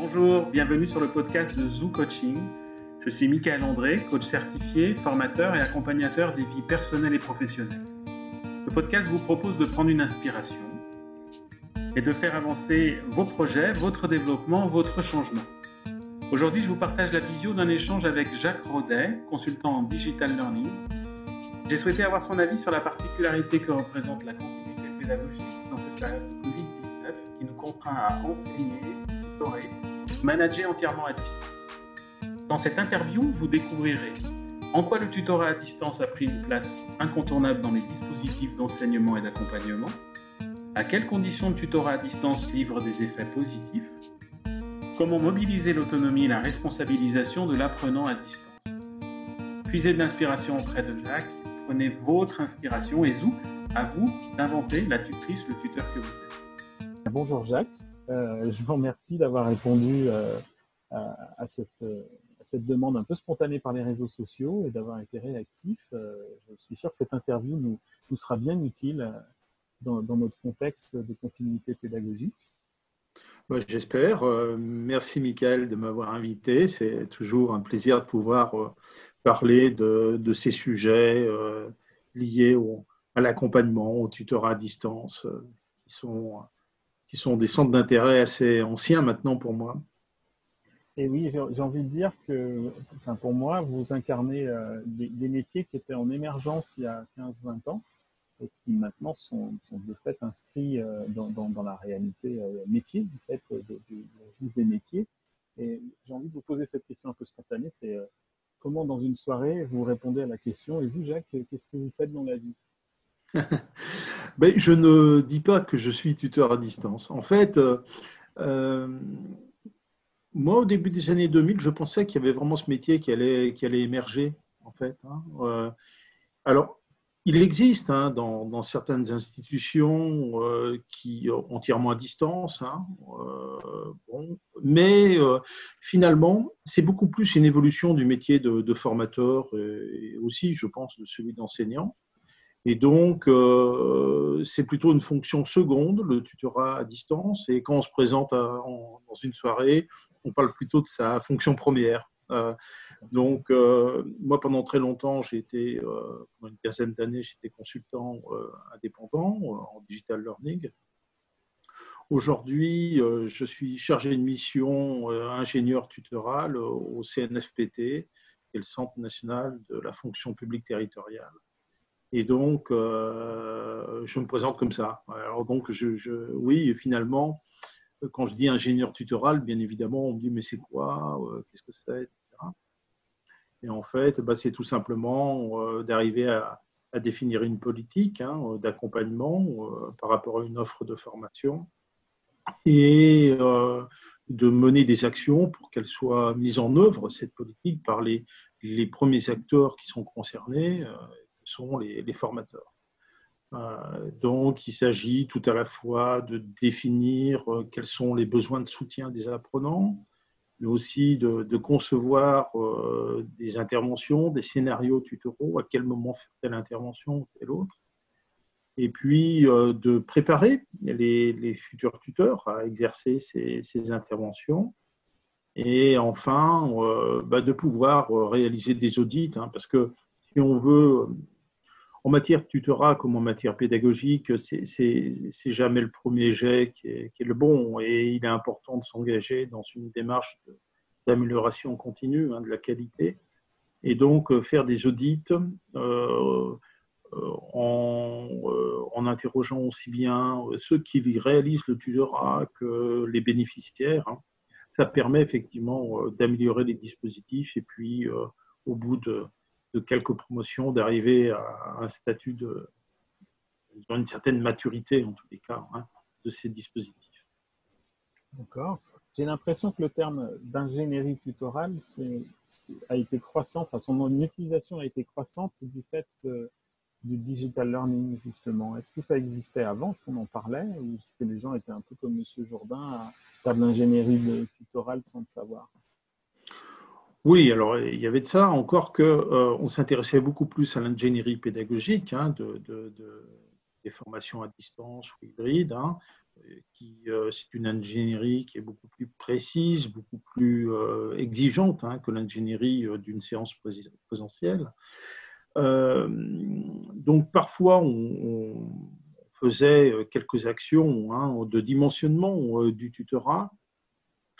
Bonjour, bienvenue sur le podcast de Zoo Coaching. Je suis Michael André, coach certifié, formateur et accompagnateur des vies personnelles et professionnelles. Le podcast vous propose de prendre une inspiration et de faire avancer vos projets, votre développement, votre changement. Aujourd'hui, je vous partage la visio d'un échange avec Jacques Rodet, consultant en digital learning. J'ai souhaité avoir son avis sur la particularité que représente la continuité pédagogique dans cette période de Covid-19 qui nous contraint à enseigner, tutorer manager entièrement à distance. Dans cette interview, vous découvrirez en quoi le tutorat à distance a pris une place incontournable dans les dispositifs d'enseignement et d'accompagnement, à quelles conditions le tutorat à distance livre des effets positifs, comment mobiliser l'autonomie et la responsabilisation de l'apprenant à distance. Puisez de l'inspiration auprès de Jacques, prenez votre inspiration et zou, à vous d'inventer la tutrice, le tuteur que vous êtes. Bonjour Jacques. Euh, je vous remercie d'avoir répondu euh, à, cette, demande un peu spontanée par les réseaux sociaux et d'avoir été réactif. Euh, je suis sûr que cette interview nous, sera bien utile dans, notre contexte de continuité pédagogique. J'espère. merci Michael de m'avoir invité. C'est toujours un plaisir de pouvoir parler de, ces sujets liés à l'accompagnement, au tutorat à distance, qui sont qui sont des centres d'intérêt assez anciens maintenant pour moi. Et oui, j'ai envie de dire que, pour moi, vous incarnez euh, des, métiers qui étaient en émergence il y a 15-20 ans et qui maintenant sont, de fait inscrits euh, dans, dans, la réalité euh, métier, du fait de, de, des métiers. Et j'ai envie de vous poser cette question un peu spontanée, c'est comment dans une soirée vous répondez à la question, et vous Jacques, qu'est-ce que vous faites dans la vie? ben, je ne dis pas que je suis tuteur à distance. En fait, euh, euh, moi, au début des années 2000, je pensais qu'il y avait vraiment ce métier qui allait, qui allait émerger. En fait, hein. euh, alors, il existe hein, dans, certaines institutions qui entièrement à distance, hein, mais finalement, c'est beaucoup plus une évolution du métier de formateur et aussi, je pense, de celui d'enseignant. Et donc, euh, c'est plutôt une fonction seconde, le tutorat à distance. Et quand on se présente dans une soirée, on parle plutôt de sa fonction première. Euh, donc, euh, moi, pendant très longtemps, j'ai été, pendant une quinzaine d'années, j'étais consultant indépendant en digital learning. Aujourd'hui, je suis chargé de mission ingénieur tutoral au CNFPT, qui est le Centre national de la fonction publique territoriale. Et donc, euh, je me présente comme ça. Alors donc, je, oui, finalement, quand je dis ingénieur tutoral, bien évidemment, on me dit mais c'est quoi euh, Qu'est-ce que c'est etc. Et en fait, bah, c'est tout simplement euh, d'arriver à, définir une politique hein, d'accompagnement par rapport à une offre de formation et de mener des actions pour qu'elle soit mise en œuvre, cette politique, par les, les premiers acteurs qui sont concernés, sont les, formateurs. Euh, donc, il s'agit tout à la fois de définir euh, quels sont les besoins de soutien des apprenants, mais aussi de, concevoir euh, des interventions, des scénarios tutoraux, à quel moment faire telle intervention ou telle autre, et puis de préparer les, futurs tuteurs à exercer ces, interventions, et enfin bah, de pouvoir réaliser des audits, hein, parce que si on veut en matière tutorat comme en matière pédagogique, c'est jamais le premier jet qui est, le bon et il est important de s'engager dans une démarche d'amélioration continue hein, de la qualité et donc euh, faire des audits euh, euh, en, interrogeant aussi bien ceux qui réalisent le tutorat que les bénéficiaires. Hein. Ça permet effectivement d'améliorer les dispositifs et puis au bout de de quelques promotions, d'arriver à un statut de une certaine maturité en tous les cas hein, de ces dispositifs. D'accord. J'ai l'impression que le terme d'ingénierie tutorale a été croissant, enfin son utilisation a été croissante du fait du digital learning justement. Est-ce que ça existait avant, est-ce qu'on en parlait, ou est-ce que les gens étaient un peu comme M. Jourdain à faire de l'ingénierie tutorale sans le savoir? Oui, alors il y avait de ça, encore que euh, on s'intéressait beaucoup plus à l'ingénierie pédagogique, hein, de, des formations à distance ou hybrides, hein, qui c'est une ingénierie qui est beaucoup plus précise, beaucoup plus exigeante hein, que l'ingénierie d'une séance présentielle. donc parfois on, faisait quelques actions de dimensionnement du tutorat,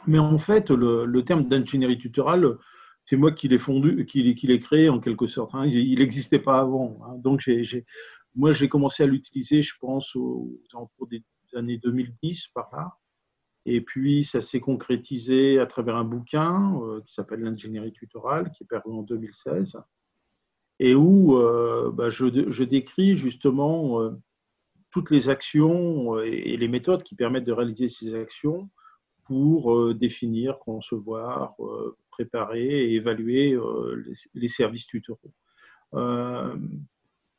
mais en fait le, terme d'ingénierie tutorale c'est moi qui l'ai fondu, qui, l'ai créé en quelque sorte. Hein. Il n'existait pas avant. Donc j'ai moi, j'ai commencé à l'utiliser, je pense, aux, des années 2010 par là. Et puis, ça s'est concrétisé à travers un bouquin euh, qui s'appelle L'ingénierie tutorale, qui est paru en 2016, et où euh, bah, je, décris justement euh, toutes les actions et, les méthodes qui permettent de réaliser ces actions pour définir, concevoir, préparer et évaluer les, les, services tutoraux.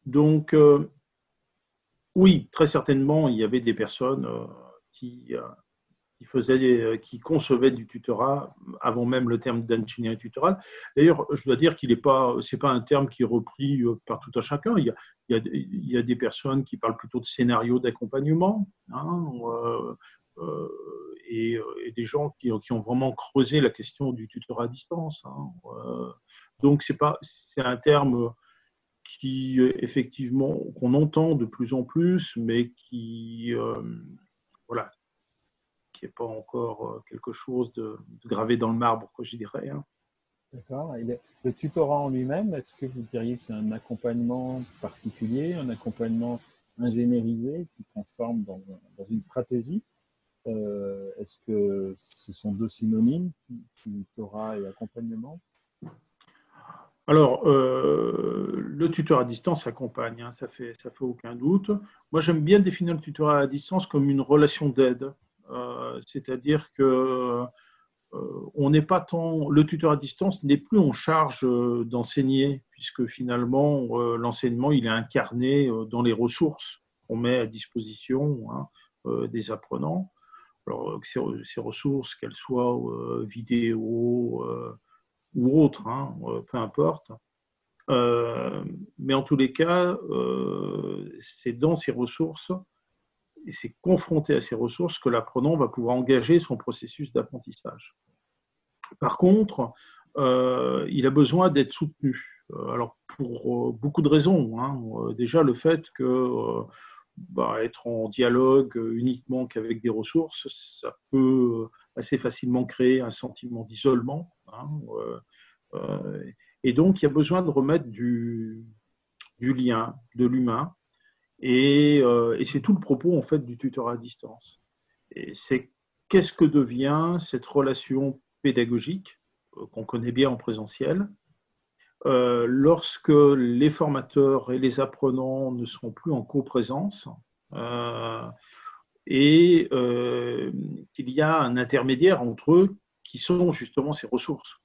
Donc, euh, oui, très certainement, il y avait des personnes euh, qui, euh, faisaient, qui concevaient du tutorat avant même le terme d'ingénierie tutorale. D'ailleurs, je dois dire qu'il n'est pas, pas un terme qui est repris par tout un chacun. Il y, a, il, y a, des personnes qui parlent plutôt de scénario d'accompagnement. Hein, et, des gens qui, ont vraiment creusé la question du tutorat à distance. Hein, donc, c'est, pas, c'est un terme qui effectivement qu'on entend de plus en plus, mais qui euh, voilà, qui n'est pas encore euh, quelque chose de, gravé dans le marbre, je dirais. Hein. D'accord. Le tutorat en lui-même, est-ce que vous diriez que c'est un accompagnement particulier, un accompagnement ingénierisé qui dans, dans une stratégie? Euh, Est-ce que ce sont deux synonymes, tutorat et accompagnement? Alors, euh, le tuteur à distance accompagne, hein, ça fait, ça fait aucun doute. Moi, j'aime bien définir le tutorat à distance comme une relation d'aide, euh, c'est-à-dire que on n'est pas tant, le tuteur à distance n'est plus en charge d'enseigner, puisque finalement l'enseignement il est incarné dans les ressources qu'on met à disposition hein, des apprenants. Alors, ces, ces ressources, qu'elles soient vidéo, ou autres, hein, euh, peu importe. Euh, mais en tous les cas, euh, c'est dans ces ressources et c'est confronté à ces ressources que l'apprenant va pouvoir engager son processus d'apprentissage. Par contre, il a besoin d'être soutenu. Alors, pour beaucoup de raisons. Hein. Déjà, le fait que bah, être en dialogue uniquement qu'avec des ressources, ça peut assez facilement créer un sentiment d'isolement. Hein, euh, euh, et donc, il y a besoin de remettre du, lien, de l'humain. Et, euh, c'est tout le propos en fait du tutorat à distance. Et c'est qu'est-ce que devient cette relation pédagogique qu'on connaît bien en présentiel lorsque les formateurs et les apprenants ne seront plus en coprésence et euh, qu'il y a un intermédiaire entre eux qui sont justement ces ressources.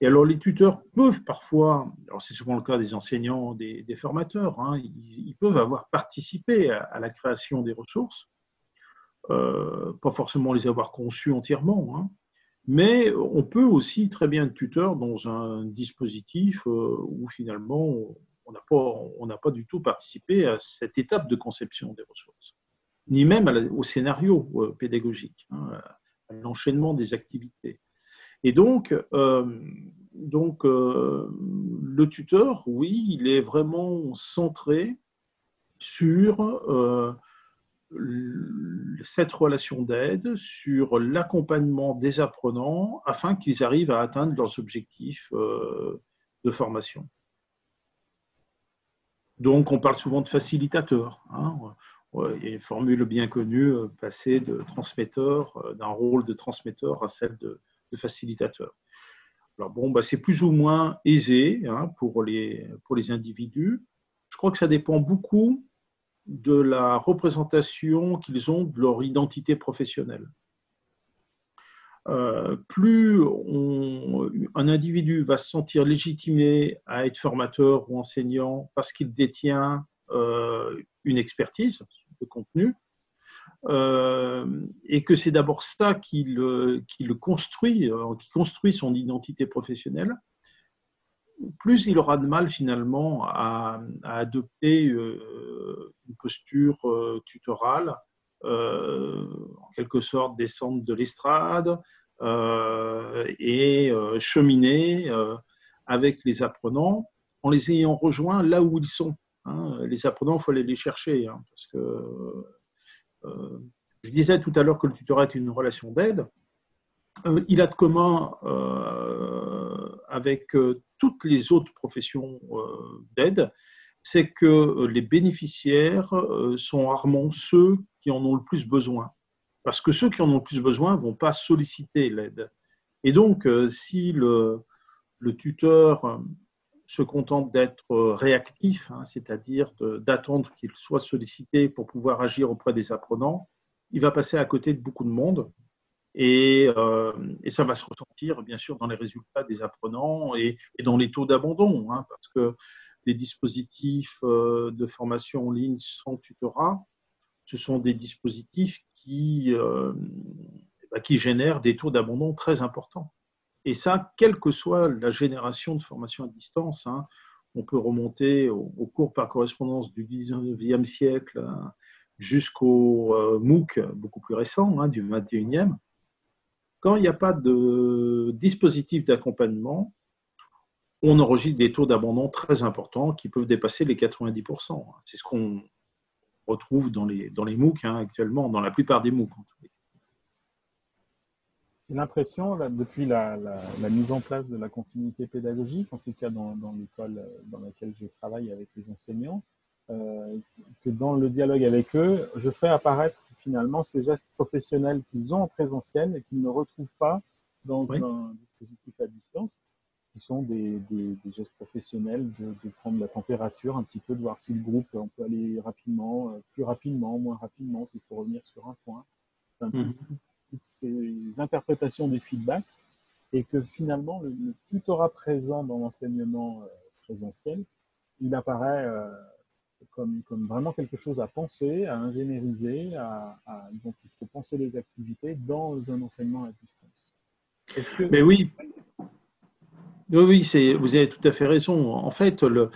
Et alors les tuteurs peuvent parfois, alors c'est souvent le cas des enseignants, des, formateurs, hein, ils, peuvent avoir participé à, la création des ressources, euh, pas forcément les avoir conçues entièrement, hein, mais on peut aussi très bien être tuteur dans un dispositif euh, où finalement on n'a pas, pas du tout participé à cette étape de conception des ressources, ni même au scénario euh, pédagogique, hein, à l'enchaînement des activités. Et donc, euh, donc le tuteur, oui, il est vraiment centré sur cette relation d'aide, sur l'accompagnement des apprenants afin qu'ils arrivent à atteindre leurs objectifs de formation. Donc, on parle souvent de facilitateur. Hein. Il y a une formule bien connue, euh, passer de transmetteur, euh, d'un rôle de transmetteur à celle de, facilitateur. Alors bon, bah, c'est plus ou moins aisé hein, pour, les, pour les individus. Je crois que ça dépend beaucoup de la représentation qu'ils ont de leur identité professionnelle. Euh, plus un individu va se sentir légitimé à être formateur ou enseignant parce qu'il détient euh, une expertise de contenu, euh, et que c'est d'abord ça qui qui le construit, qui construit son identité professionnelle, plus il aura de mal finalement à, adopter euh, une posture tutorale, en quelque sorte descendre de l'estrade et cheminer avec les apprenants en les ayant rejoints là où ils sont. Hein. Les apprenants, il faut aller les chercher, hein, parce que je disais tout à l'heure que le tutorat est une relation d'aide. Euh, il a de commun euh, avec euh, toutes les autres professions d'aide, c'est que les bénéficiaires sont rarement ceux qui en ont le plus besoin. Parce que ceux qui en ont le plus besoin ne vont pas solliciter l'aide. Et donc, si le, tuteur se contente d'être réactif, hein, c'est-à-dire d'attendre qu'il soit sollicité pour pouvoir agir auprès des apprenants, il va passer à côté de beaucoup de monde. Euh, et, ça va se ressentir, bien sûr, dans les résultats des apprenants et, dans les taux d'abandon, hein, parce que les dispositifs euh, de formation en ligne sans tutorat, ce sont des dispositifs qui, euh, bah, qui génèrent des taux d'abandon très importants. Et ça, quelle que soit la génération de formation à distance, hein, on peut remonter au, cours par correspondance du 19e siècle hein, jusqu'au MOOC beaucoup plus récent, du 21e, quand il n'y a pas de dispositif d'accompagnement, on enregistre des taux d'abandon très importants qui peuvent dépasser les 90%. C'est ce qu'on retrouve dans les, dans les MOOC hein, actuellement, dans la plupart des MOOC. J'ai l'impression, depuis la, mise en place de la continuité pédagogique, en tout cas dans, l'école dans laquelle je travaille avec les enseignants, euh, que dans le dialogue avec eux, je fais apparaître finalement ces gestes professionnels qu'ils ont en présentiel et qu'ils ne retrouvent pas dans un dispositif à distance, qui sont des, gestes professionnels de, prendre la température un petit peu, de voir si le groupe, on peut aller rapidement, euh, plus rapidement, moins rapidement, s'il faut revenir sur un point. Mhm. Toutes ces interprétations des feedbacks et que finalement le, tutorat présent dans l'enseignement euh, présentiel, il apparaît comme, vraiment quelque chose à penser, à ingénieriser, à, dont il faut penser les activités dans un enseignement à distance. Mais oui, oui, oui vous avez tout à fait raison. En fait, le,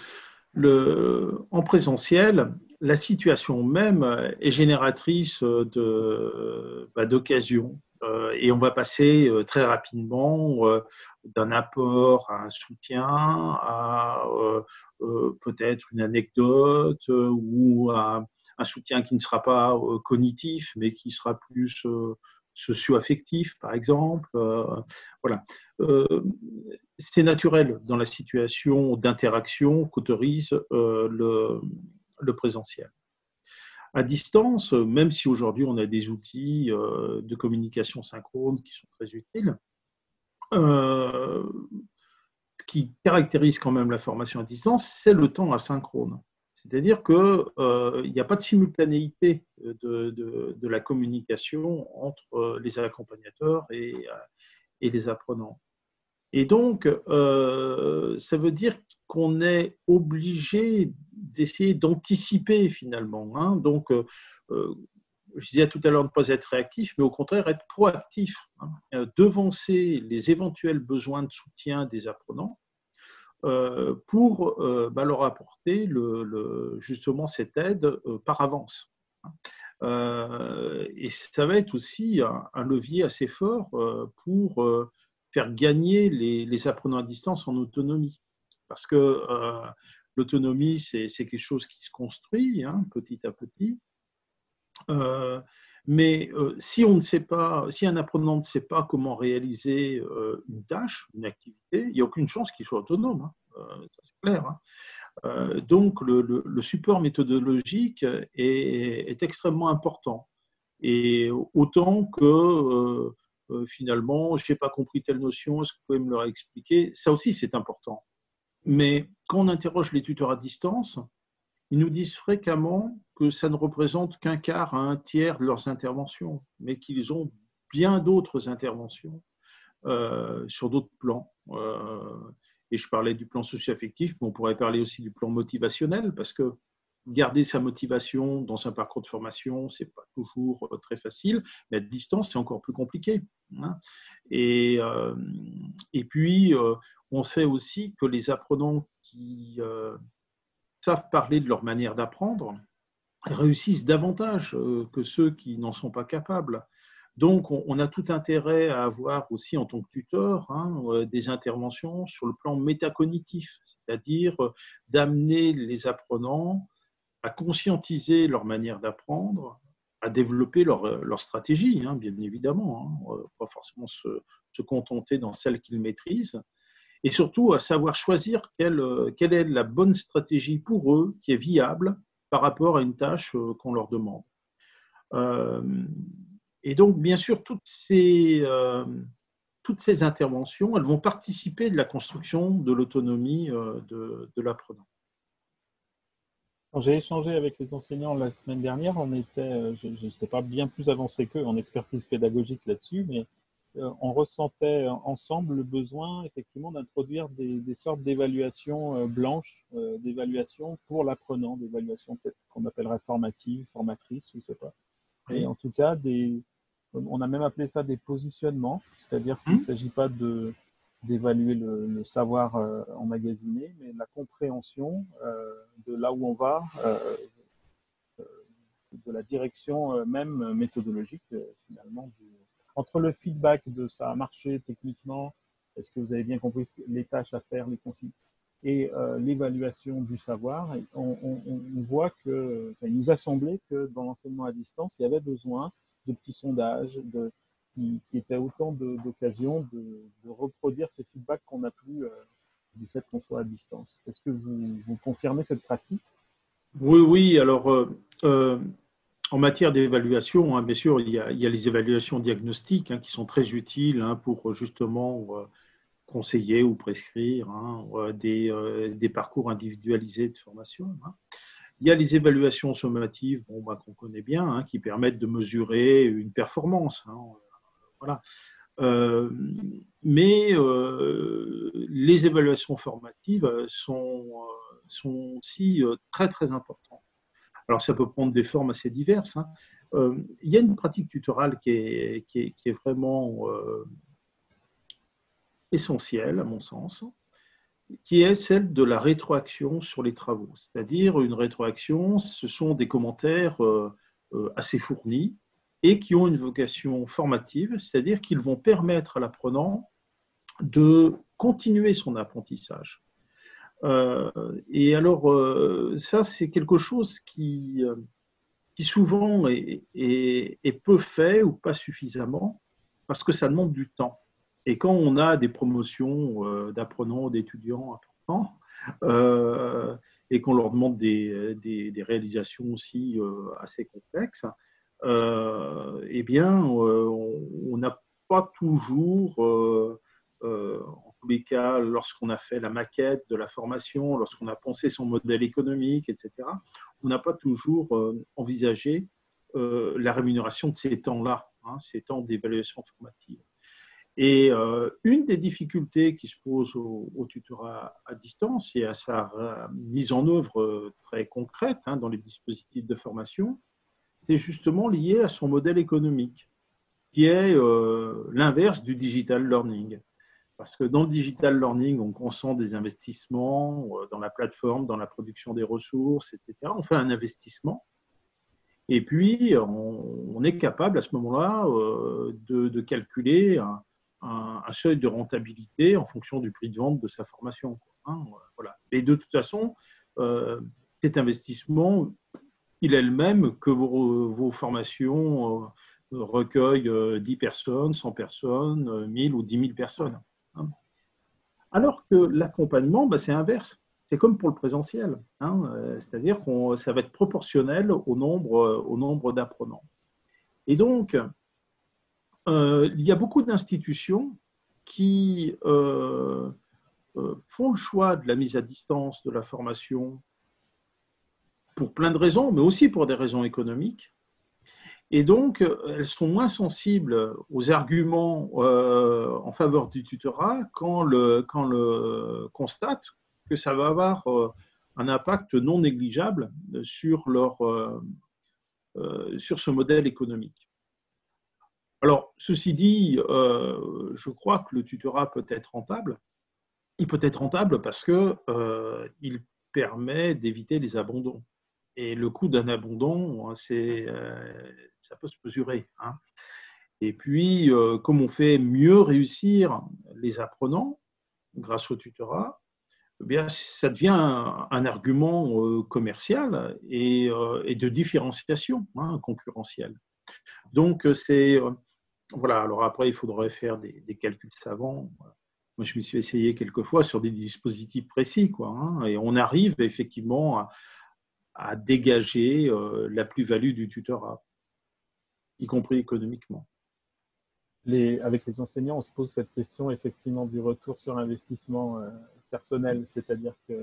en présentiel, la situation même est génératrice bah, d'occasions. Euh, et on va passer euh, très rapidement euh, d'un apport à un soutien à peut-être une anecdote ou à un soutien qui ne sera pas cognitif, mais qui sera plus socio-affectif, par exemple. voilà. C'est naturel dans la situation d'interaction qu'autorise le, le présentiel à distance, même si aujourd'hui on a des outils euh, de communication synchrone qui sont très utiles, euh, qui caractérise quand même la formation à distance, c'est le temps asynchrone. C'est-à-dire qu'il euh, n'y a pas de simultanéité de, la communication entre les accompagnateurs et, et les apprenants. Et donc, ça veut dire qu'on est obligé d'essayer d'anticiper finalement. Hein. Donc, euh, euh, je disais tout à l'heure ne pas être réactif, mais au contraire être proactif, hein. euh, devancer les éventuels besoins de soutien des apprenants pour bah, leur apporter justement cette aide par avance. Hein. et ça va être aussi un, levier assez fort pour faire gagner les, apprenants à distance en autonomie. Parce que euh, l'autonomie, c'est quelque chose qui se construit hein, petit à petit. Euh, mais euh, si on ne sait pas, si un apprenant ne sait pas comment réaliser une tâche, une activité, il n'y a aucune chance qu'il soit autonome. Hein. c'est clair. Hein. donc le, support méthodologique est, extrêmement important. Et autant que finalement, je n'ai pas compris telle notion, est-ce que vous pouvez me le réexpliquer Ça aussi, c'est important. Mais quand on interroge les tuteurs à distance, ils nous disent fréquemment que ça ne représente qu'un quart à un tiers de leurs interventions, mais qu'ils ont bien d'autres interventions euh, sur d'autres plans. Euh, et je parlais du plan socio-affectif, mais on pourrait parler aussi du plan motivationnel, parce que garder sa motivation dans un parcours de formation, c'est pas toujours très facile, mais à distance, c'est encore plus compliqué. Hein. Et, et puis, on sait aussi que les apprenants qui savent parler de leur manière d'apprendre réussissent davantage que ceux qui n'en sont pas capables. Donc, on, a tout intérêt à avoir aussi en tant que tuteur hein, euh, des interventions sur le plan métacognitif, c'est-à-dire euh, d'amener les apprenants à conscientiser leur manière d'apprendre, à développer leur, euh, stratégie, hein, bien évidemment, hein, pas forcément se, contenter dans celle qu'ils maîtrisent, et surtout à savoir choisir quelle, quelle est la bonne stratégie pour eux qui est viable par rapport à une tâche qu'on leur demande. Et donc, bien sûr, toutes ces, euh, interventions, elles vont participer de la construction de l'autonomie euh, de l'apprenant. Quand j'ai échangé avec les enseignants la semaine dernière, on était, euh, je n'étais pas bien plus avancé qu'eux en expertise pédagogique là-dessus, mais on ressentait ensemble le besoin effectivement d'introduire des, des, sortes d'évaluations blanches, d'évaluations pour l'apprenant, d'évaluations peut-être qu'on appellerait formatives, formatrices, je ne sais pas. Et en tout cas, des, on a même appelé ça des positionnements, c'est-à-dire qu'il ne hmm. s'agit pas de d'évaluer le, savoir euh, emmagasiné, mais la compréhension euh, de là où on va, euh, de la direction même méthodologique finalement. entre le feedback de ça a marché techniquement, est-ce que vous avez bien compris les tâches à faire, les consignes, et l'évaluation du savoir, on, voit que, il nous a semblé que dans l'enseignement à distance, il y avait besoin de petits sondages, de, qui, qui étaient autant d'occasions de, reproduire ces feedbacks qu'on a plus euh, du fait qu'on soit à distance. Est-ce que vous, confirmez cette pratique? Oui, oui. Alors, euh, euh, en matière d'évaluation, hein, bien sûr, il y, a, les évaluations diagnostiques hein, qui sont très utiles hein, pour justement conseiller ou prescrire des, parcours individualisés de formation. Il y a les évaluations sommatives bon, bah, qu'on connaît bien, qui permettent de mesurer une performance. Voilà. Euh, mais euh, les évaluations formatives sont, euh, sont aussi très très importantes. Alors ça peut prendre des formes assez diverses. Hein. il y a une pratique tutorale qui est, qui est, qui est vraiment essentielle à mon sens, qui est celle de la rétroaction sur les travaux. C'est-à-dire une rétroaction, ce sont des commentaires assez fournis et qui ont une vocation formative, c'est-à-dire qu'ils vont permettre à l'apprenant de continuer son apprentissage. Euh, et alors, ça, c'est quelque chose qui, qui souvent est, peu fait ou pas suffisamment, parce que ça demande du temps. Et quand on a des promotions euh, d'apprenants, d'étudiants importants, euh, et qu'on leur demande des, réalisations aussi euh, assez complexes, eh bien, on n'a pas toujours, en tous les cas, lorsqu'on a fait la maquette de la formation, lorsqu'on a pensé son modèle économique, etc., on n'a pas toujours envisagé la rémunération de ces temps-là, hein, ces temps d'évaluation formative. Et euh, une des difficultés qui se pose au, tutorat à distance et à sa mise en œuvre euh, très concrète hein, dans les dispositifs de formation, c'est justement lié à son modèle économique, qui est euh, l'inverse du digital learning. Parce que dans le digital learning, on consent des investissements dans la plateforme, dans la production des ressources, etc. On fait un investissement. Et puis, on, est capable à ce moment-là de, de, calculer un, seuil de rentabilité en fonction du prix de vente de sa formation. Hein, voilà. Et de toute façon, euh, cet investissement, il est le même que vos, formations euh, recueillent 10 euh, personnes, 100 personnes, 1000 ou 10 000 personnes. Hein. Alors que l'accompagnement, bah, c'est inverse. C'est comme pour le présentiel. Hein, c'est-à-dire que ça va être proportionnel au nombre, au nombre d'apprenants. Et donc, euh, il y a beaucoup d'institutions qui euh, euh, font le choix de la mise à distance de la formation pour plein de raisons, mais aussi pour des raisons économiques. Et donc, elles sont moins sensibles aux arguments en faveur du tutorat quand le, quand le constate que ça va avoir un impact non négligeable sur, leur, sur ce modèle économique. Alors, ceci dit, je crois que le tutorat peut être rentable. Il peut être rentable parce qu'il permet d'éviter les abandons. Et le coût d'un abandon, c'est, ça peut se mesurer. Hein. Et puis, euh, comme on fait mieux réussir les apprenants grâce au tutorat, eh bien, ça devient un, argument euh, commercial et, euh, et, de différenciation hein, concurrentielle. Donc, c'est. voilà, alors après, il faudrait faire des, calculs savants. Moi, je me suis essayé quelquefois sur des dispositifs précis, quoi, hein, et on arrive effectivement à, à dégager la plus-value du tutorat, y compris économiquement avec les enseignants, on se pose cette question effectivement du retour sur investissement euh, personnel, c'est-à-dire que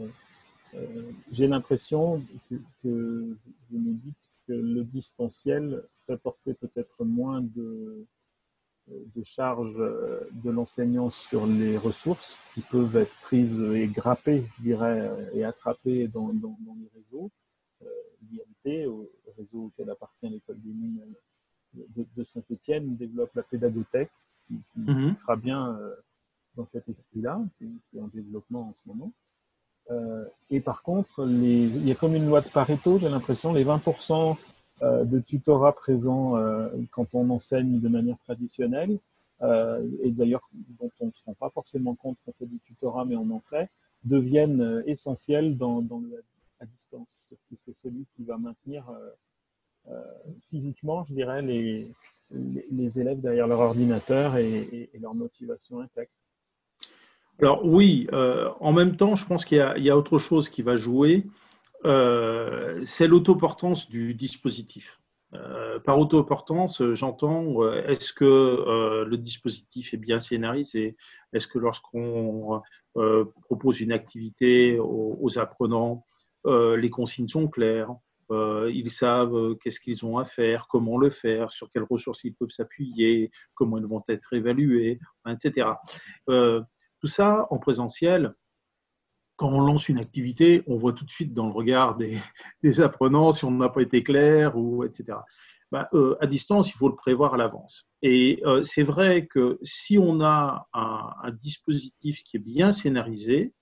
euh, j'ai l'impression que, vous nous dites que le distanciel fait porter peut-être moins de charges de l'enseignant sur les ressources qui peuvent être prises et grappées, je dirais, et attrapées dans, les réseaux. Au réseau auquel appartient l'école des mines de, Saint-Etienne développe la pédagothèque, qui, mhm. sera bien euh, dans cet esprit-là, qui, est en développement en ce moment. Euh, et par contre, il y a comme une loi de Pareto, j'ai l'impression, les 20% euh, de tutorat présents quand on enseigne de manière traditionnelle, et d'ailleurs dont on ne se rend pas forcément compte qu'on fait du tutorat, mais on en fait, deviennent essentiels dans, dans le distance. C'est celui qui va maintenir euh, physiquement, je dirais, les, les, élèves derrière leur ordinateur et, leur motivation intacte. Alors oui, euh, en même temps, je pense qu'il y, a autre chose qui va jouer, euh, c'est l'autoportance du dispositif. par autoportance, j'entends est-ce que le dispositif est bien scénarisé? Est-ce que lorsqu'on propose une activité aux apprenants, les consignes sont claires euh, ils savent euh, qu'est-ce qu'ils ont à faire, comment le faire, sur quelles ressources ils peuvent s'appuyer, comment ils vont être évalués, etc. Euh, tout ça en présentiel, quand on lance une activité, on voit tout de suite dans le regard des, apprenants si on n'a pas été clair, ou etc. Bah, à distance, il faut le prévoir à l'avance. Et c'est vrai que si on a un, dispositif qui est bien scénarisé,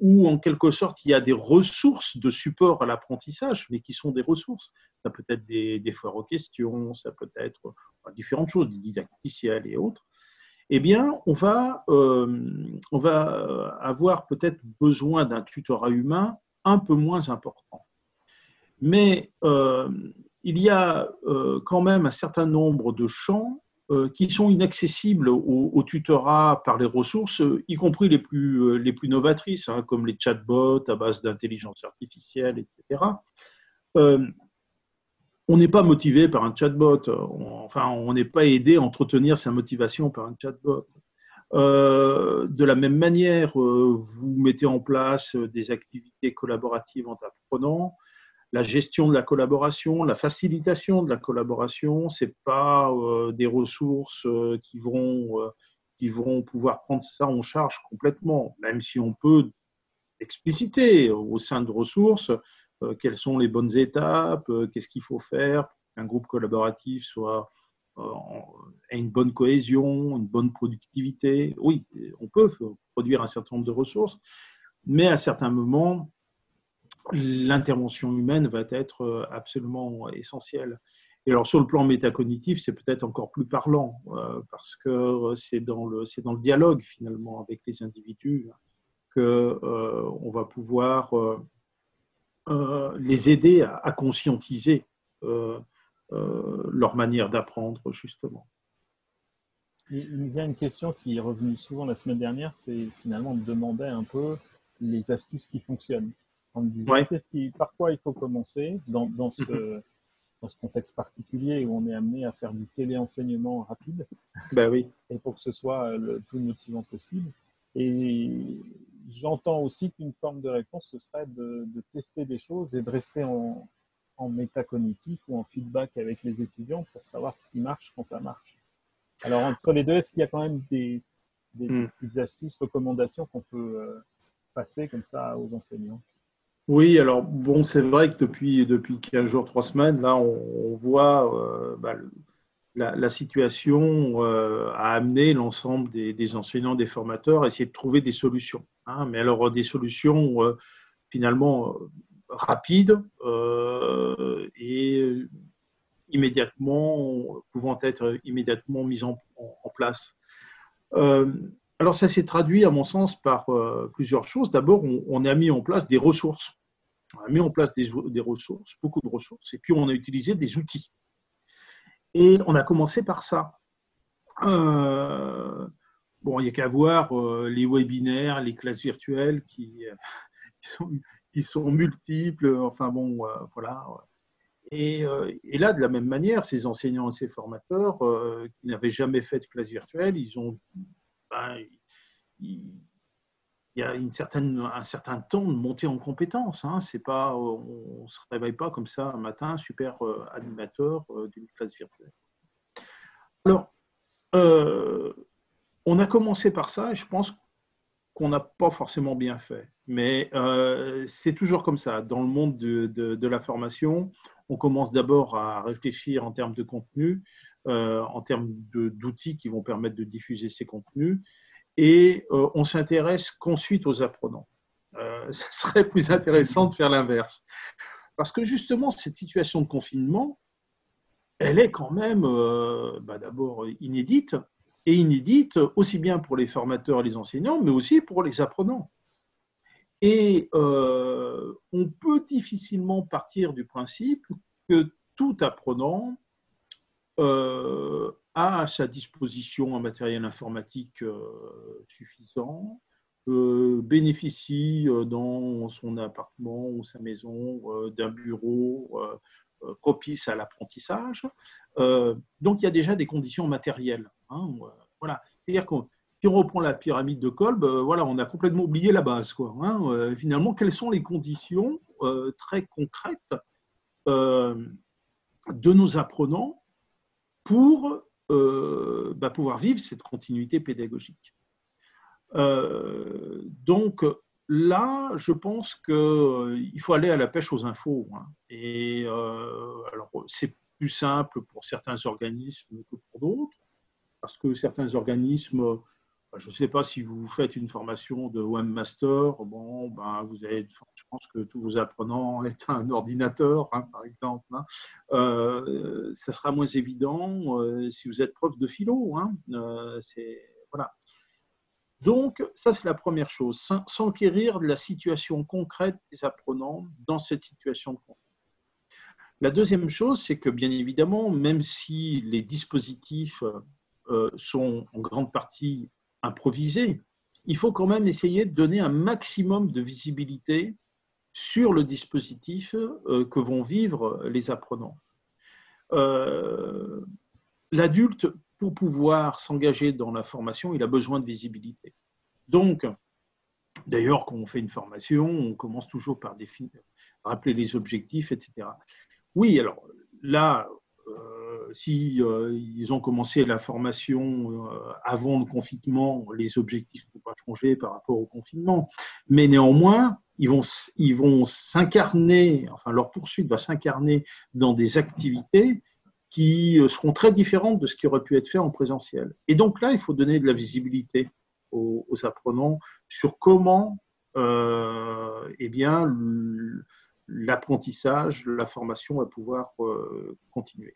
où en quelque sorte il y a des ressources de support à l'apprentissage, mais qui sont des ressources. Ça peut être des, foires aux questions, ça peut être différentes choses, des didacticiels et autres. Eh bien, on va, euh, on va avoir peut-être besoin d'un tutorat humain un peu moins important. Mais euh, il y a euh, quand même un certain nombre de champs qui sont inaccessibles au, tutorat par les ressources, y compris les plus, euh, les plus novatrices, hein, comme les chatbots à base d'intelligence artificielle, etc. Euh, on n'est pas motivé par un chatbot, enfin, on n'est pas aidé à entretenir sa motivation par un chatbot. de la même manière, vous mettez en place des activités collaboratives entre apprenants, la gestion de la collaboration, la facilitation de la collaboration, c'est pas euh, des ressources euh, qui vont euh, qui vont pouvoir prendre ça en charge complètement, même si on peut expliciter au sein de ressources quelles sont les bonnes étapes, qu'est-ce qu'il faut faire pour qu'un groupe collaboratif soit ait une bonne cohésion, une bonne productivité. Oui, on peut produire un certain nombre de ressources, mais à certains moments, l'intervention humaine va être euh, absolument essentielle. Et alors sur le plan métacognitif, c'est peut-être encore plus parlant euh, parce que euh, c'est dans le dans le dialogue finalement avec les individus que on va pouvoir les aider à, conscientiser leur manière d'apprendre justement. Il y a une question qui est revenue souvent la semaine dernière, c'est finalement de demander un peu les astuces qui fonctionnent en me disant qui, par quoi il faut commencer dans, dans, ce, mhm. dans ce contexte particulier où on est amené à faire du téléenseignement rapide? Ben oui. Et pour que ce soit le plus motivant possible. Et j'entends aussi qu'une forme de réponse, ce serait de, de, tester des choses et de rester en, en métacognitif ou en feedback avec les étudiants pour savoir ce qui marche quand ça marche. Alors, entre les deux, est-ce qu'il y a quand même des, des, hmm. petites astuces, recommandations qu'on peut, euh, passer comme ça aux enseignants? Oui, alors bon, c'est vrai que depuis, depuis 15 jours, 3 semaines, là, on, voit bah, la, situation a amené l'ensemble des, enseignants, des formateurs à essayer de trouver des solutions. Hein. mais alors, des solutions finalement rapides et immédiatement, pouvant être immédiatement mises en, place. Euh, alors ça s'est traduit, à mon sens, par euh, plusieurs choses. D'abord, on, a mis en place des ressources. On a mis en place des, ressources, beaucoup de ressources, et puis on a utilisé des outils. Et on a commencé par ça. Euh, bon, il n'y a qu'à voir les webinaires, les classes virtuelles qui, sont, multiples. Enfin bon, voilà. Euh, et, là, de la même manière, ces enseignants et ces formateurs euh, qui n'avaient jamais fait de classe virtuelle, ils ont, ben, il, y a une certaine, un certain temps de montée en compétences. Hein. C'est pas, on ne se réveille pas comme ça un matin, super euh, animateur d'une classe virtuelle. Alors, on a commencé par ça et je pense qu'on n'a pas forcément bien fait. Mais c'est toujours comme ça. Dans le monde de, de la formation, on commence d'abord à réfléchir en termes de contenu, euh, en termes d'outils qui vont permettre de diffuser ces contenus, et euh, on s'intéresse qu'ensuite aux apprenants. Euh, ça serait plus intéressant de faire l'inverse. Parce que justement, cette situation de confinement, elle est quand même bah, d'abord inédite, et inédite aussi bien pour les formateurs et les enseignants, mais aussi pour les apprenants. Et euh, on peut difficilement partir du principe que tout apprenant euh, a à sa disposition un matériel informatique euh, suffisant, bénéficie dans son appartement ou sa maison d'un bureau propice à l'apprentissage. donc il y a déjà des conditions matérielles. Hein, voilà. C'est-à-dire qu'on si on reprend la pyramide de Kolb, euh, voilà, on a complètement oublié la base. Quoi, hein. euh, finalement, quelles sont les conditions euh, très concrètes de nos apprenants pour bah, pouvoir vivre cette continuité pédagogique Donc là, je pense qu'il faut aller à la pêche aux infos. Hein. et alors, c'est plus simple pour certains organismes que pour d'autres, parce que certains organismes je ne sais pas si vous faites une formation de webmaster, bon, ben, vous avez, je pense que tous vos apprenants est un ordinateur, hein, par exemple. Hein. Euh, ça sera moins évident euh, si vous êtes prof de philo. Hein. Euh, voilà. Donc, ça, c'est la première chose, s'enquérir de la situation concrète des apprenants dans cette situation de conflit. La deuxième chose, c'est que, bien évidemment, même si les dispositifs sont en grande partie improvisé, il faut quand même essayer de donner un maximum de visibilité sur le dispositif euh, que vont vivre les apprenants. Euh, l'adulte, pour pouvoir s'engager dans la formation, il a besoin de visibilité. Donc, d'ailleurs, quand on fait une formation, on commence toujours par rappeler les objectifs, etc. Oui, alors là, euh, si euh, ils ont commencé la formation euh, avant le confinement, les objectifs n'ont pas changé par rapport au confinement. Mais néanmoins, ils vont, vont s'incarner, enfin leur poursuite va s'incarner dans des activités qui seront très différentes de ce qui aurait pu être fait en présentiel. Et donc là, il faut donner de la visibilité aux, apprenants sur comment eh bien, l'apprentissage, la formation va pouvoir continuer.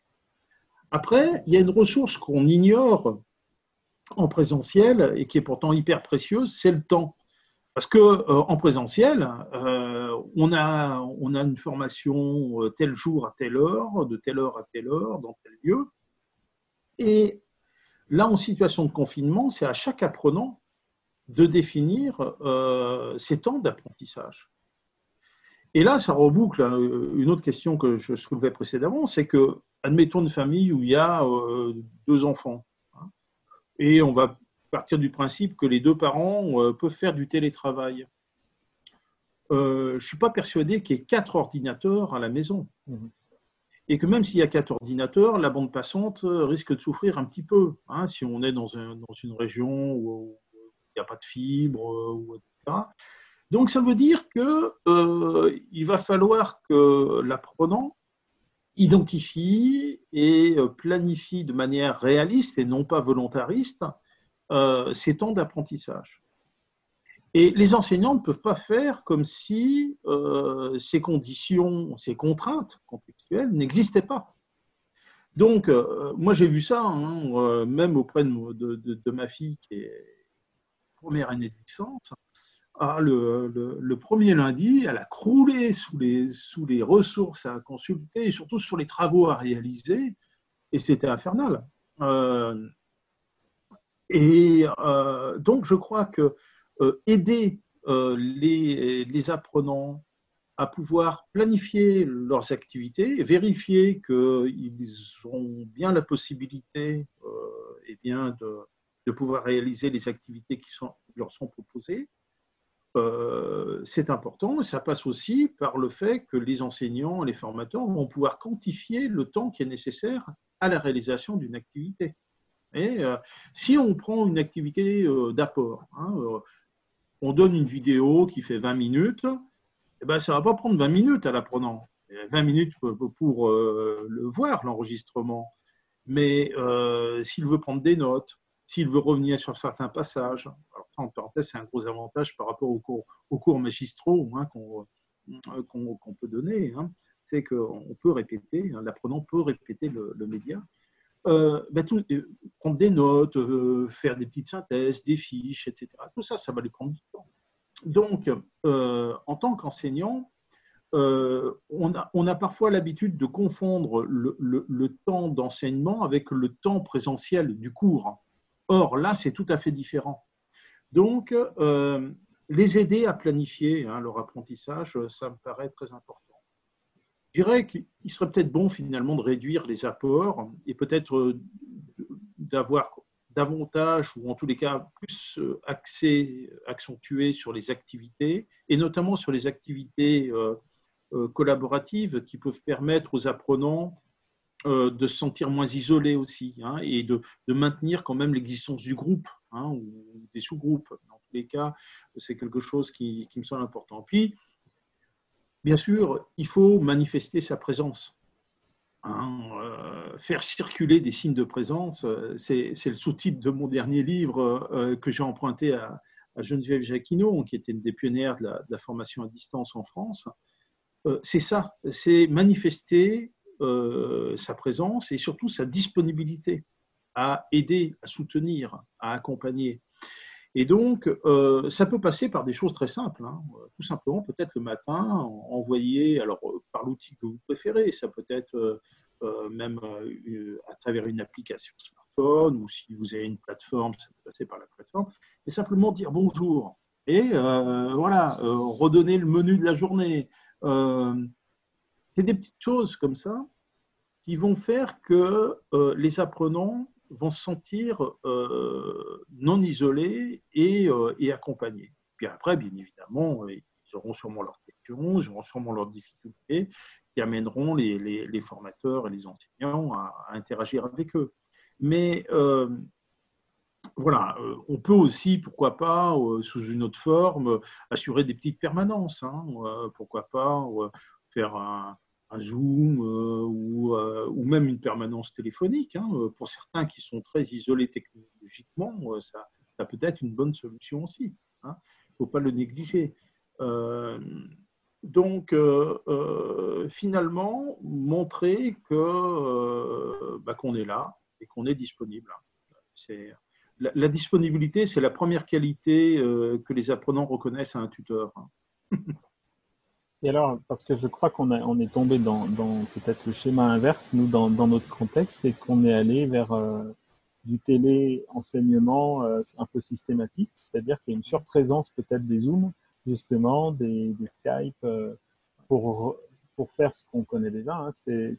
Après, il y a une ressource qu'on ignore en présentiel et qui est pourtant hyper précieuse, c'est le temps. Parce que euh, en présentiel, euh, on, a, on a une formation euh, tel jour à telle heure, de telle heure à telle heure, dans tel lieu. Et là, en situation de confinement, c'est à chaque apprenant de définir ses temps d'apprentissage. Et là, ça reboucle hein, une autre question que je soulevais précédemment, c'est que, admettons une famille où il y a euh, deux enfants, hein, et on va partir du principe que les deux parents euh, peuvent faire du télétravail. Euh, je ne suis pas persuadé qu'il y ait quatre ordinateurs à la maison. Mmh. Et que même s'il y a quatre ordinateurs, la bande passante risque de souffrir un petit peu. Hein, si on est dans, dans, une région où il n'y a pas de fibre, etc Donc ça veut dire que euh, va falloir que l'apprenant identifie et euh, planifie de manière réaliste et non pas volontariste euh, ces temps d'apprentissage. Et les enseignants ne peuvent pas faire comme si euh, ces conditions, ces contraintes contextuelles n'existaient pas. Donc, moi j'ai vu ça, hein, même auprès de, de, ma fille qui est première année de licence. Ah, le, premier lundi, elle a croulé sous les, ressources à consulter et surtout sur les travaux à réaliser, et c'était infernal. et donc, je crois que euh, aider euh, les, apprenants à pouvoir planifier leurs activités, vérifier qu'ils ont bien la possibilité euh, et bien de, pouvoir réaliser les activités qui, leur sont proposées. Euh, c'est important. Ça passe aussi par le fait que les enseignants, les formateurs vont pouvoir quantifier le temps qui est nécessaire à la réalisation d'une activité. Et euh, si on prend une activité euh, d'apport, hein, on donne une vidéo qui fait 20 minutes, eh ben, ça ne va pas prendre 20 minutes à l'apprenant. 20 minutes pour le voir, l'enregistrement. Mais s'il veut prendre des notes, s'il veut revenir sur certains passages, alors en parenthèse, c'est un gros avantage par rapport aux cours, aux cours magistraux hein, qu'on qu peut donner, hein, c'est qu'on peut répéter, hein, l'apprenant peut répéter le, média. Euh, tout, euh, prendre des notes, euh, faire des petites synthèses, des fiches, etc. Tout ça, ça va lui prendre du temps. Donc, euh, en tant qu'enseignant, euh, on, a, parfois l'habitude de confondre le temps d'enseignement avec le temps présentiel du cours. Or, là, c'est tout à fait différent. Donc, euh, les aider à planifier hein, leur apprentissage, ça me paraît très important. Je dirais qu'il serait peut-être bon finalement de réduire les apports et peut-être euh, d'avoir davantage, ou en tous les cas plus euh, axé, accentué sur les activités, et notamment sur les activités euh, collaboratives qui peuvent permettre aux apprenants de se sentir moins isolés aussi, hein, et de, de, maintenir quand même l'existence du groupe hein, ou des sous-groupes. Dans tous les cas, c'est quelque chose qui, qui me semble important. Puis, bien sûr, il faut manifester sa présence. Hein, euh, faire circuler des signes de présence, euh, c'est le sous-titre de mon dernier livre euh, que j'ai emprunté à, à, Geneviève Jacquinot, qui était une des pionnières de la, formation à distance en France. Euh, c'est ça, c'est manifester euh, sa présence et surtout sa disponibilité à aider, à soutenir, à accompagner. Et donc, euh, ça peut passer par des choses très simples. Hein. Tout simplement, peut-être le matin, envoyer, alors euh, par l'outil que vous préférez, ça peut être même à travers une application smartphone, ou si vous avez une plateforme, ça peut passer par la plateforme, et simplement dire bonjour. Et voilà, redonner le menu de la journée. C'est des petites choses comme ça qui vont faire que les apprenants vont se sentir euh, non isolés et, euh, et, accompagnés. Puis après, bien évidemment, ils auront sûrement leurs questions, ils auront sûrement leurs difficultés qui amèneront les, formateurs et les enseignants à, interagir avec eux. Mais euh, voilà, euh, on peut aussi, pourquoi pas, euh, sous une autre forme, assurer des petites permanences. Hein, euh, pourquoi pas faire un, Zoom euh, ou, euh, ou, même une permanence téléphonique. Hein. Pour certains qui sont très isolés technologiquement, euh, ça, peut être une bonne solution aussi. Il hein. ne faut pas le négliger. Euh, donc, euh, finalement, montrer que bah, qu'on est là et qu'on est disponible. C'est la, disponibilité, c'est la première qualité que les apprenants reconnaissent à un tuteur. Hein. Et alors, parce que je crois qu'on on est tombé dans, dans peut-être le schéma inverse, nous, dans, dans notre contexte, c'est qu'on est allé vers euh, du télé-enseignement euh, un peu systématique, c'est-à-dire qu'il y a une surprésence peut-être des Zooms, justement, des, des Skype, euh, pour, pour faire ce qu'on connaît déjà, hein, c'est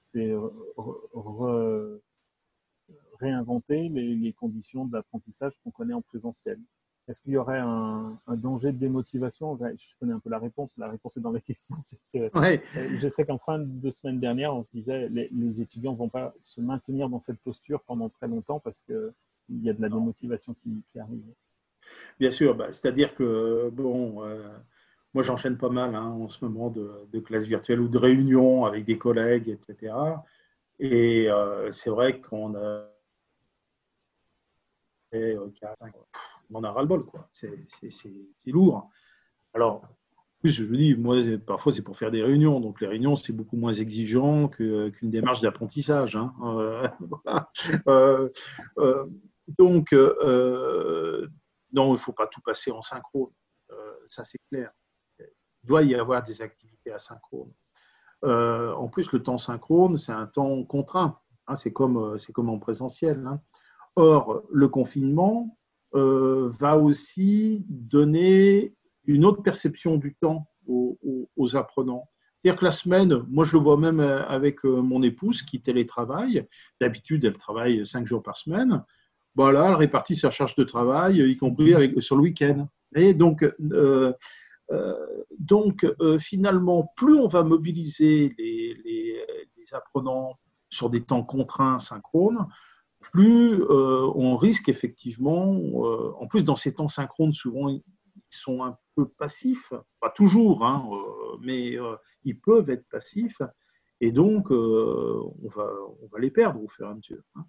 réinventer les, les conditions d'apprentissage qu'on connaît en présentiel. Est-ce qu'il y aurait un, un, danger de démotivation? Je connais un peu la réponse. La réponse est dans la question. Que, ouais. euh, je sais qu'en fin de semaine dernière, on se disait les, les étudiants ne vont pas se maintenir dans cette posture pendant très longtemps parce qu'il y a de la démotivation qui, qui arrive. Bien sûr, bah, c'est-à-dire que bon, euh, moi, j'enchaîne pas mal hein, en ce moment de, de classes virtuelles ou de réunions avec des collègues, etc. Et c'est vrai qu'on a on en a ras-le-bol, quoi. C'est lourd. Alors, plus, je vous dis, moi, parfois, c'est pour faire des réunions. Donc, les réunions, c'est beaucoup moins exigeant qu'une démarche d'apprentissage. Hein. Euh, euh, euh, donc, non, il ne faut pas tout passer en synchrone. ça, c'est clair. Il doit y avoir des activités asynchrones. en plus, le temps synchrone, c'est un temps contraint. Hein. c'est comme, comme en présentiel. Hein. Or, le confinement va aussi donner une autre perception du temps aux, apprenants. C'est-à-dire que la semaine, moi je le vois même euh, avec euh, mon épouse qui télétravaille. D'habitude, elle travaille cinq jours par semaine. Voilà, elle répartit sa charge de travail, y compris avec, sur le week-end. Donc, euh, donc finalement, plus on va mobiliser les, apprenants sur des temps contraints synchrones, plus on risque effectivement, en plus dans ces temps synchrones, souvent sont un peu passifs, pas toujours, hein, euh, mais euh, ils peuvent être passifs, et donc euh, on, va, on va les perdre au fur et à mesure. Hein.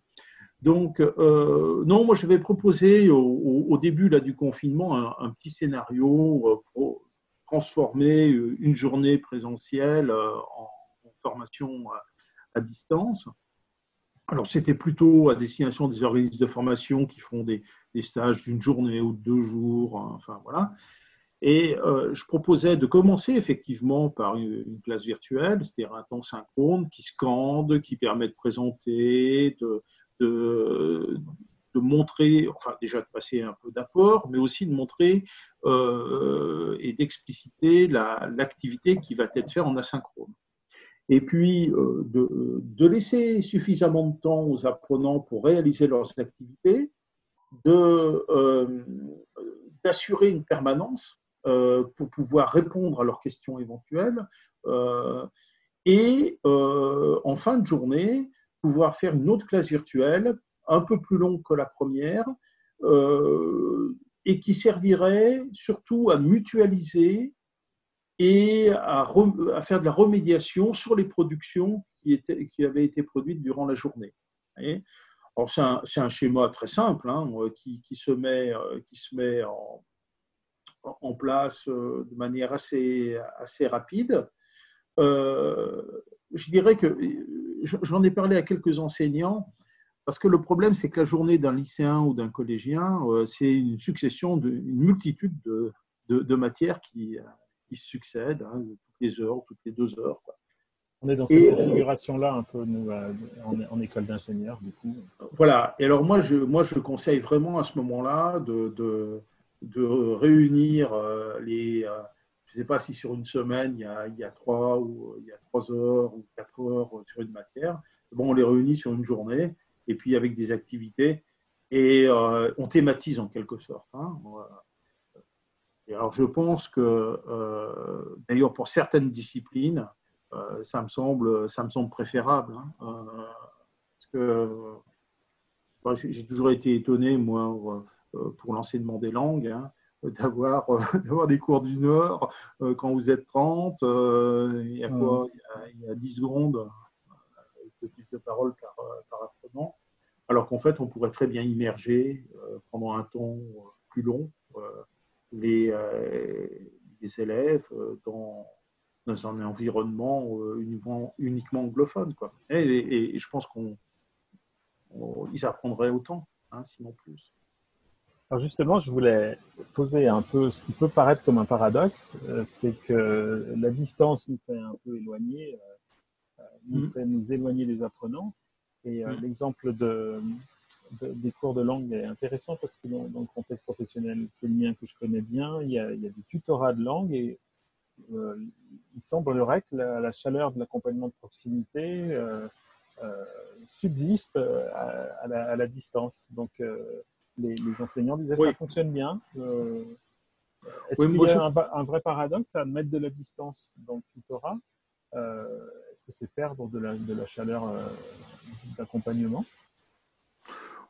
Donc, non, moi je vais proposer au, début là, du confinement un, petit scénario pour transformer une journée présentielle en, formation à, distance. Alors, c'était plutôt à destination des organismes de formation qui font des, stages d'une journée ou de deux jours, hein, enfin voilà. Et euh, je proposais de commencer effectivement par une, classe virtuelle, c'est-à-dire un temps synchrone qui scande, qui permet de présenter, de montrer, enfin déjà de passer un peu d'apport, mais aussi de montrer euh, et d'expliciter l'activité qui va être faite en asynchrone. Et puis euh, de, laisser suffisamment de temps aux apprenants pour réaliser leurs activités, euh, d'assurer une permanence euh, pour pouvoir répondre à leurs questions éventuelles et en fin de journée, pouvoir faire une autre classe virtuelle un peu plus longue que la première et qui servirait surtout à mutualiser et à, faire de la remédiation sur les productions qui, étaient, qui avaient été produites durant la journée. C'est un, schéma très simple hein, euh, qui, se met, euh, qui se met en, en place euh, de manière assez, assez rapide. je dirais que j'en ai parlé à quelques enseignants, parce que le problème, c'est que la journée d'un lycéen ou d'un collégien, c'est une succession, de, une multitude de, de, matières qui, qui succèdent, hein, toutes les heures, toutes les deux heures. Quoi. On est dans cette configuration-là un peu, nous, en, école d'ingénieur, du coup. Voilà. Et alors, moi, je, moi, je conseille vraiment à ce moment-là de, de, de, réunir euh, les. Euh, je ne sais pas si sur une semaine, il y, a, il y a trois ou il y a trois heures ou quatre heures sur une matière. Bon, on les réunit sur une journée et puis avec des activités et euh, on thématise en quelque sorte. Hein. Et alors, je pense que, d'ailleurs, pour certaines disciplines, euh, ça, me semble, ça me semble préférable. Hein. Euh, parce que j'ai toujours été étonné, moi, euh, pour l'enseignement des langues, hein, d'avoir d'avoir des cours d'une heure quand vous êtes 30, il y a quoi il y a, 10 secondes de plus de parole par, par apprenant, alors qu'en fait, on pourrait très bien immerger pendant un temps plus long les, les élèves dans dans un environnement euh, uniquement, uniquement anglophone. Quoi. Et, je pense qu'ils apprendraient autant, hein, sinon plus. Alors justement, je voulais poser un peu ce qui peut paraître comme un paradoxe, euh, c'est que la distance nous fait un peu éloigner, euh, nous mm. fait nous éloigner des apprenants. Et mm. l'exemple de, des cours de langue est intéressant parce que dans, le contexte professionnel qui est le mien, que je connais bien, il y a, il y a du tutorat de langue et euh, il semblerait que la, chaleur de l'accompagnement de proximité euh, euh, subsiste à, la, distance. Donc, les, enseignants disaient ça fonctionne bien. Est-ce qu'il y a un, vrai paradoxe à mettre de la distance dans le tutorat? Est-ce que c'est perdre de la, de la chaleur d'accompagnement?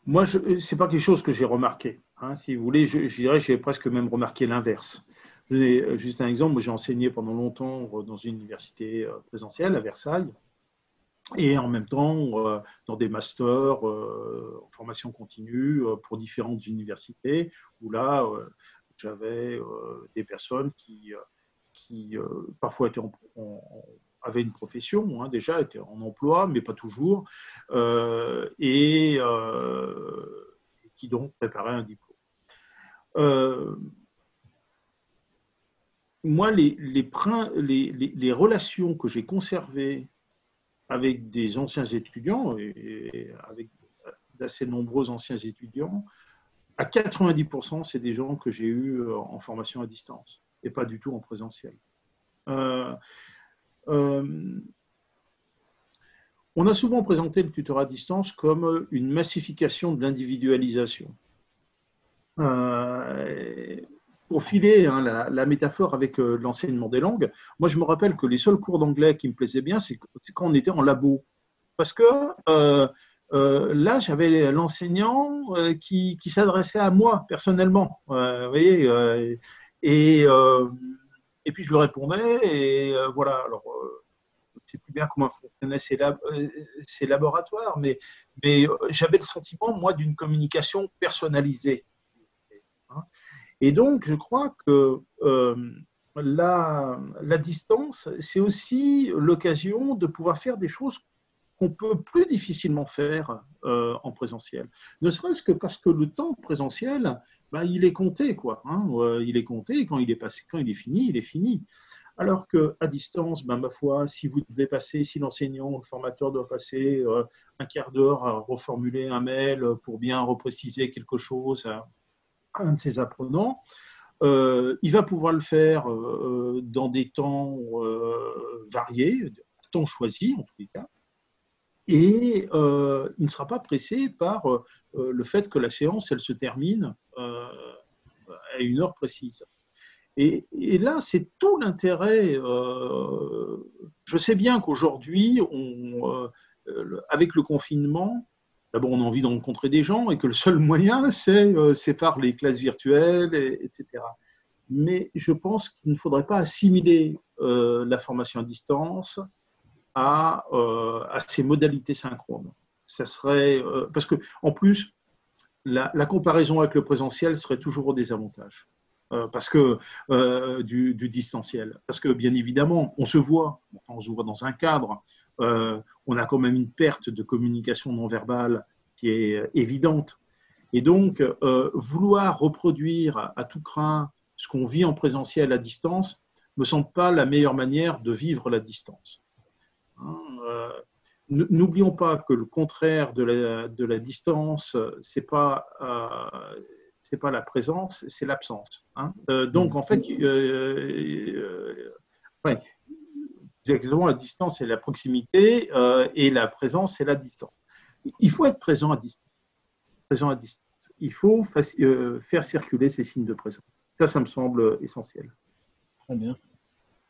Moi, ce n'est pas quelque chose que j'ai remarqué. Hein. si vous voulez, je, je dirais j'ai presque même remarqué l'inverse. juste un exemple, j'ai enseigné pendant longtemps dans une université présentielle à Versailles et en même temps dans des masters en formation continue pour différentes universités où là j'avais des personnes qui, qui parfois étaient en, avaient une profession hein, déjà, étaient en emploi, mais pas toujours, et qui donc préparaient un diplôme. moi, les, les, relations que j'ai conservées avec des anciens étudiants et, avec d'assez nombreux anciens étudiants, à 90%, c'est des gens que j'ai eus en formation à distance et pas du tout en présentiel. Euh, euh, on a souvent présenté le tutorat à distance comme une massification de l'individualisation. Euh, pour filer hein, la, métaphore avec euh, l'enseignement des langues, moi je me rappelle que les seuls cours d'anglais qui me plaisaient bien, c'est quand on était en labo. Parce que là, j'avais l'enseignant qui, s'adressait à moi personnellement. vous voyez, et, et puis je lui répondais, et voilà. Alors, je ne sais plus bien comment fonctionnaient ces, ces laboratoires, mais, mais j'avais le sentiment, moi, d'une communication personnalisée. Hein. Et donc, je crois que euh, la, distance, c'est aussi l'occasion de pouvoir faire des choses qu'on peut plus difficilement faire euh, en présentiel. Ne serait-ce que parce que le temps présentiel, ben, il est compté, quoi. Hein. Euh, il est compté, quand il est passé, quand il est fini, il est fini. Alors qu'à distance, ben, ma foi, si vous devez passer, si l'enseignant, le formateur doit passer un quart d'heure à reformuler un mail pour bien repréciser quelque chose, un de ses apprenants, euh, il va pouvoir le faire euh, dans des temps euh, variés, temps choisis en tous les cas, et il ne sera pas pressé par le fait que la séance, elle se termine à une heure précise. Et, là, c'est tout l'intérêt. je sais bien qu'aujourd'hui, avec le confinement, d'abord on a envie de rencontrer des gens et que le seul moyen, c'est euh, par les classes virtuelles, etc. Mais je pense qu'il ne faudrait pas assimiler euh, la formation à distance à, euh, à ces modalités synchrones. Ça serait, parce que, en plus, la, comparaison avec le présentiel serait toujours au désavantage. parce que du, du, distanciel. Parce que bien évidemment, on se voit, on se voit dans un cadre, euh, on a quand même une perte de communication non verbale qui est euh, évidente. Et donc, euh, vouloir reproduire à, tout craint ce qu'on vit en présentiel à distance me semble pas la meilleure manière de vivre la distance. Hein, n'oublions pas que le contraire de la, distance, c'est pas c'est pas la présence, c'est l'absence. Hein. donc en fait, exactement la distance et la proximité, euh, et la présence et la distance. Il faut être présent à distance. Il faut euh, faire circuler ces signes de présence. Ça, ça me semble essentiel. Très bien.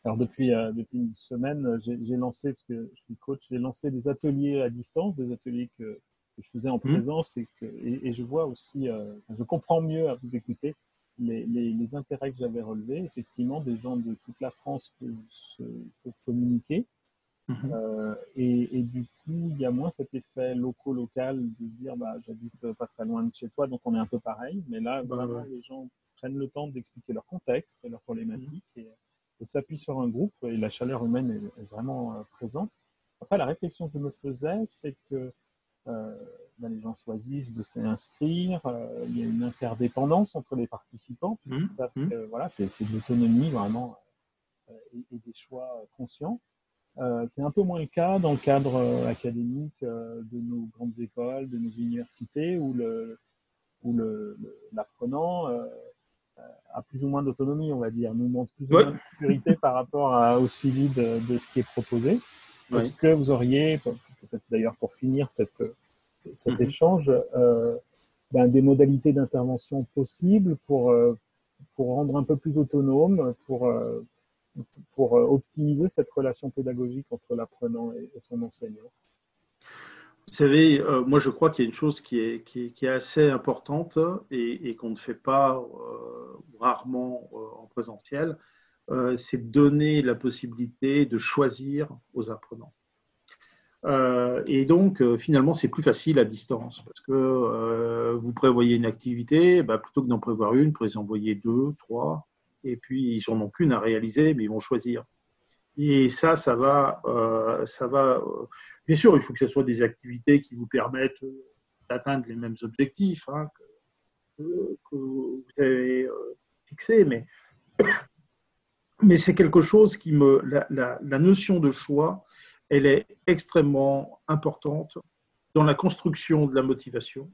Alors depuis, euh, depuis une semaine, j'ai lancé, parce que je suis coach, j'ai lancé des ateliers à distance, des ateliers que, je faisais en mmh. présence et, que, et, je vois aussi, je comprends mieux à vous écouter les, intérêts que j'avais relevés. Effectivement, des gens de toute la France peuvent, communiquer. Mhm. Euh, et, du coup, il y a moins cet effet loco-local de se dire bah, j'habite pas très loin de chez toi, donc on est un peu pareil. Mais là, bah, vraiment, les gens prennent le temps d'expliquer leur contexte, leur problématique mhm. et, s'appuient sur un groupe. Et la chaleur humaine est, vraiment euh, présente. Après, la réflexion que je me faisais, c'est que euh, ben, les gens choisissent de s'inscrire. Euh, il y a une interdépendance entre les participants. Mmh, mmh. voilà, c'est de l'autonomie vraiment euh, et, des choix conscients. c'est un peu moins le cas dans le cadre académique de nos grandes écoles, de nos universités, où le, où l'apprenant a plus ou moins d'autonomie, on va dire, nous montre plus ou moins de sécurité par rapport au suivi de, de, ce qui est proposé. Est-ce que vous auriez, peut-être d'ailleurs pour finir cette, cet mhm. échange, euh, ben, des modalités d'intervention possibles pour, euh, pour rendre un peu plus autonome, pour, euh, pour optimiser cette relation pédagogique entre l'apprenant et, son enseignant? Vous savez, euh, moi je crois qu'il y a une chose qui est, qui est, assez importante et, qu'on ne fait pas euh, rarement en présentiel, c'est de donner la possibilité de choisir aux apprenants. et donc, finalement, c'est plus facile à distance parce que vous prévoyez une activité, bah, plutôt que d'en prévoir une, vous envoyer deux, trois, et puis ils n'en ont qu'une à réaliser, mais ils vont choisir. Et ça, ça va, euh. Euh, bien sûr, il faut que ce soit des activités qui vous permettent euh, d'atteindre les mêmes objectifs hein, que, vous avez fixés, mais, c'est quelque chose qui me. La, notion de choix, elle est extrêmement importante dans la construction de la motivation.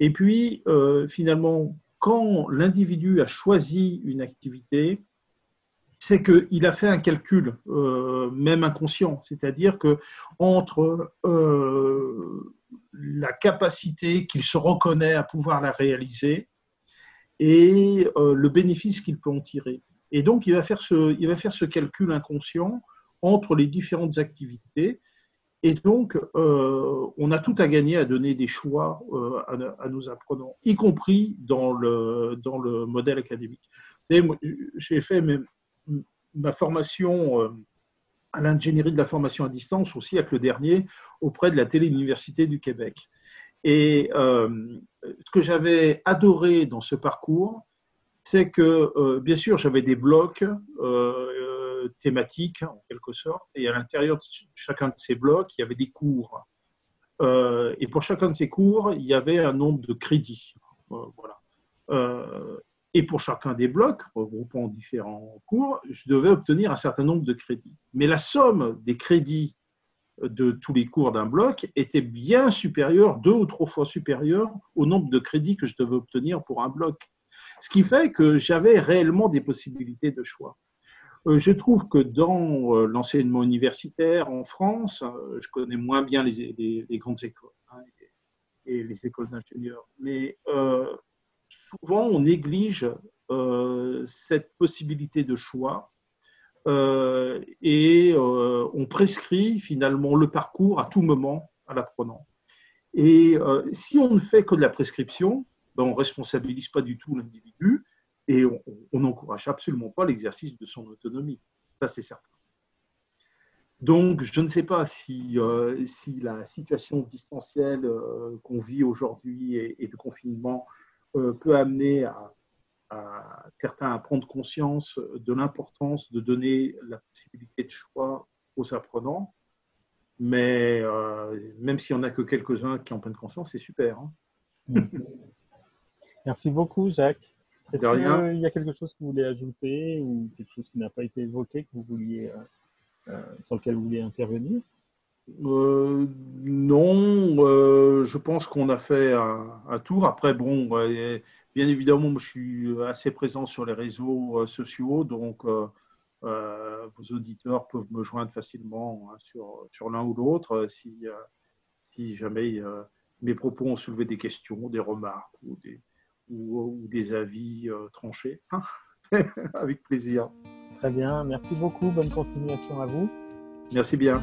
Et puis, finalement, quand l'individu a choisi une activité, c'est qu'il a fait un calcul, euh, même inconscient, c'est-à-dire que entre euh, la capacité qu'il se reconnaît à pouvoir la réaliser et euh, le bénéfice qu'il peut en tirer. Et donc, il va, faire ce, il va faire ce calcul inconscient entre les différentes activités. Et donc, on a tout à gagner à donner des choix à, nos apprenants, y compris dans le, dans le modèle académique. J'ai fait même ma formation euh, à l'ingénierie de la formation à distance aussi avec le dernier auprès de la Télé-Université du Québec. Et euh, ce que j'avais adoré dans ce parcours, c'est que, euh, bien sûr, j'avais des blocs thématiques, en quelque sorte, et à l'intérieur de chacun de ces blocs, il y avait des cours. et pour chacun de ces cours, il y avait un nombre de crédits. voilà. Et pour chacun des blocs, regroupant différents cours, je devais obtenir un certain nombre de crédits. Mais la somme des crédits de tous les cours d'un bloc était bien supérieure, deux ou trois fois supérieure au nombre de crédits que je devais obtenir pour un bloc. Ce qui fait que j'avais réellement des possibilités de choix. Euh, je trouve que dans euh, l'enseignement universitaire en France, euh, je connais moins bien les, grandes écoles hein, et les écoles d'ingénieurs, mais souvent on néglige euh, cette possibilité de choix euh, et euh, on prescrit finalement le parcours à tout moment à l'apprenant. Et si on ne fait que de la prescription, ben, on ne responsabilise pas du tout l'individu et on n'encourage absolument pas l'exercice de son autonomie. Ça, c'est certain. Donc, je ne sais pas si, si la situation distancielle qu'on vit aujourd'hui et, de confinement peut amener à, certains à prendre conscience de l'importance de donner la possibilité de choix aux apprenants. Mais euh, même s'il n'y en a que quelques-uns qui en prennent conscience, c'est super. Hein. Merci beaucoup, Jacques. Est-ce qu'il y a quelque chose que vous voulez ajouter ou quelque chose qui n'a pas été évoqué que vous vouliez, euh, sur lequel vous vouliez intervenir? Euh, non, euh, je pense qu'on a fait un, tour. Après, bon, bien évidemment, je suis assez présent sur les réseaux euh, sociaux, donc vos auditeurs peuvent me joindre facilement hein, sur, sur l'un ou l'autre si, si jamais mes propos ont soulevé des questions, des remarques ou des, ou, des avis tranchés. Avec plaisir. Très bien, merci beaucoup. Bonne continuation à vous. Merci bien.